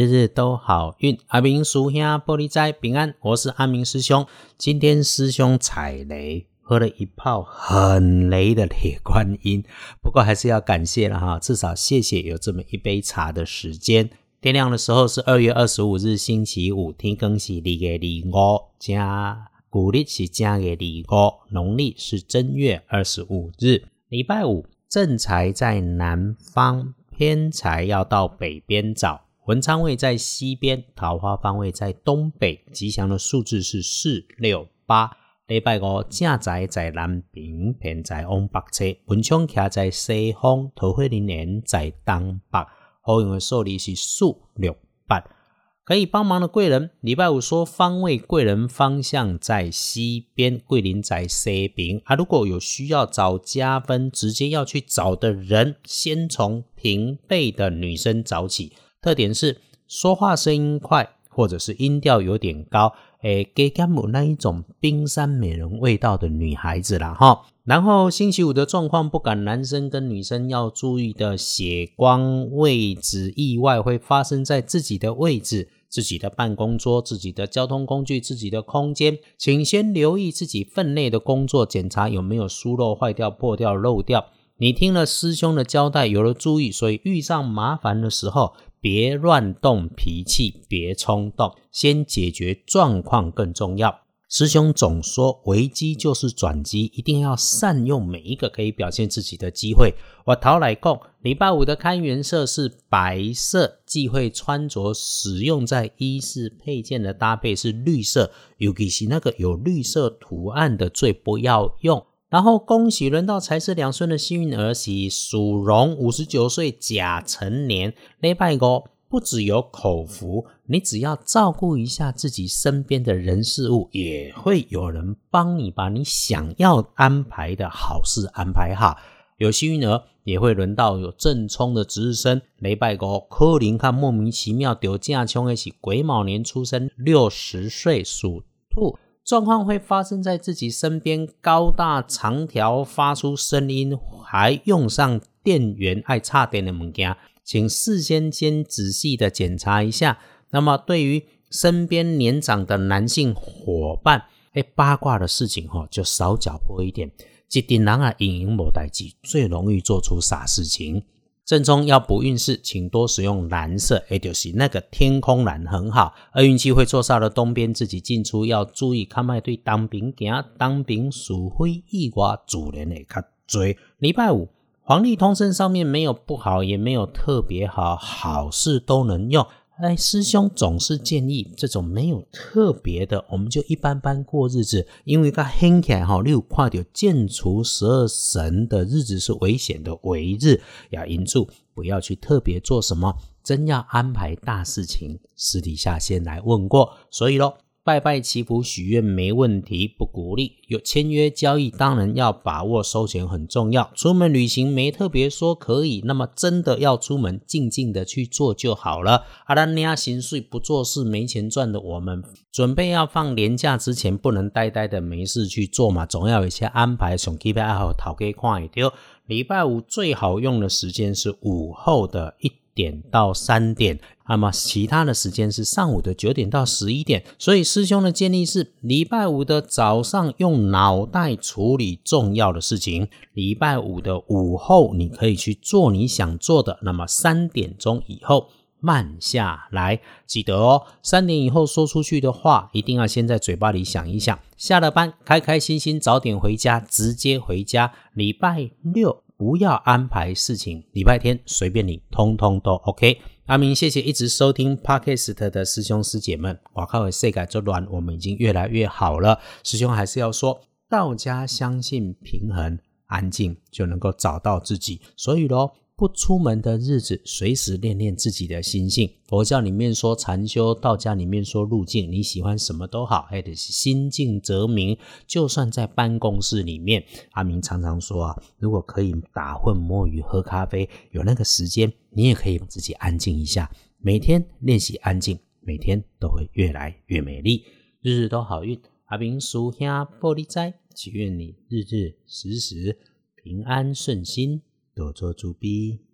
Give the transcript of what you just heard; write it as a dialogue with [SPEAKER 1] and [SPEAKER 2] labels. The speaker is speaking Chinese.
[SPEAKER 1] 日日都好运。阿明叔兄玻璃斋平安，我是阿明师兄。今天师兄踩雷，喝了一泡很雷的铁观音，不过还是要感谢了哈，至少谢谢有这么一杯茶的时间。天亮的时候是二月二十五日星期五，天更是二月二五，加古历是正月二五，农历是正月二十五日，礼拜五。正财在南方，偏财要到北边找。文昌位在西边，桃花方位在东北。吉祥的数字是四六八。礼拜五正宅在南边，偏财往北侧。文昌徛在西方，桃花林年在东北。好运的数字是四六八。可以帮忙的贵人，礼拜五说方位贵人方向在西边，桂林在西边。啊，如果有需要找加分，直接要去找的人，先从平辈的女生找起。特点是说话声音快，或者是音调有点高，诶，给干母那一种冰山美人味道的女孩子啦，哈。然后星期五的状况，不管男生跟女生要注意的血光位置意外会发生在自己的位置。自己的办公桌、自己的交通工具、自己的空间，请先留意自己分内的工作，检查有没有疏漏、坏掉、破掉、漏掉。你听了师兄的交代，有了注意，所以遇上麻烦的时候，别乱动脾气，别冲动，先解决状况更重要。师兄总说，危机就是转机，一定要善用每一个可以表现自己的机会。我淘来共礼拜五的开元色是白色，忌讳穿着使用在衣饰配件的搭配是绿色，尤其是那个有绿色图案的最不要用。然后恭喜轮到财是两顺的幸运儿媳属龙，五十九岁甲辰年，礼拜五。不只有口福，你只要照顾一下自己身边的人事物，也会有人帮你把你想要安排的好事安排好。有幸运儿也会轮到有正冲的值日生，雷拜哥柯林看莫名其妙丢架冲一起癸卯年出生，六十岁属兔，状况会发生在自己身边，高大长条发出声音，还用上电源爱插电的物件。请事先先仔细的检查一下。那么，对于身边年长的男性伙伴，哎，八卦的事情哈，就少搅和一点。一定人啊，隐隐某代际最容易做出傻事情。正中要补运势，请多使用蓝色，也就是那个天空蓝很好。而运气会坐煞了东边，自己进出要注意。看卖对当兵行，当兵鼠灰意外，主人会较多。礼拜五。黄历通身上面没有不好，也没有特别好，好事都能用。哎，师兄总是建议这种没有特别的，我们就一般般过日子。因为它黑起来哈，六跨掉剑除十二神的日子是危险的危日，要引住，不要去特别做什么。真要安排大事情，私底下先来问过。所以咯。拜拜祈福许愿没问题，不鼓励有签约交易，当然要把握收钱很重要。出门旅行没特别说可以，那么真的要出门，静静的去做就好了。阿拉尼亚行税不做事没钱赚的，我们准备要放年假之前，不能呆呆的没事去做嘛，总要有一些安排。从 K P I 好讨给看一丢，礼拜五最好用的时间是午后的一。点到三点，那么其他的时间是上午的九点到十一点。所以师兄的建议是，礼拜五的早上用脑袋处理重要的事情，礼拜五的午后你可以去做你想做的。那么三点钟以后慢下来，记得哦，三点以后说出去的话，一定要先在嘴巴里想一想。下了班，开开心心早点回家，直接回家。礼拜六。不要安排事情，礼拜天随便你，通通都 OK。阿明，谢谢一直收听 Podcast 的师兄师姐们。我靠，为世界之乱，我们已经越来越好了。师兄还是要说，道家相信平衡、安静就能够找到自己，所以喽。不出门的日子，随时练练自己的心性。佛教里面说禅修，道家里面说路径。你喜欢什么都好，还得是心静则明。就算在办公室里面，阿明常常说啊，如果可以打混摸鱼喝咖啡，有那个时间，你也可以自己安静一下。每天练习安静，每天都会越来越美丽，日日都好运。阿明叔兄玻璃斋，祈愿你日日时时平安顺心。多做主笔。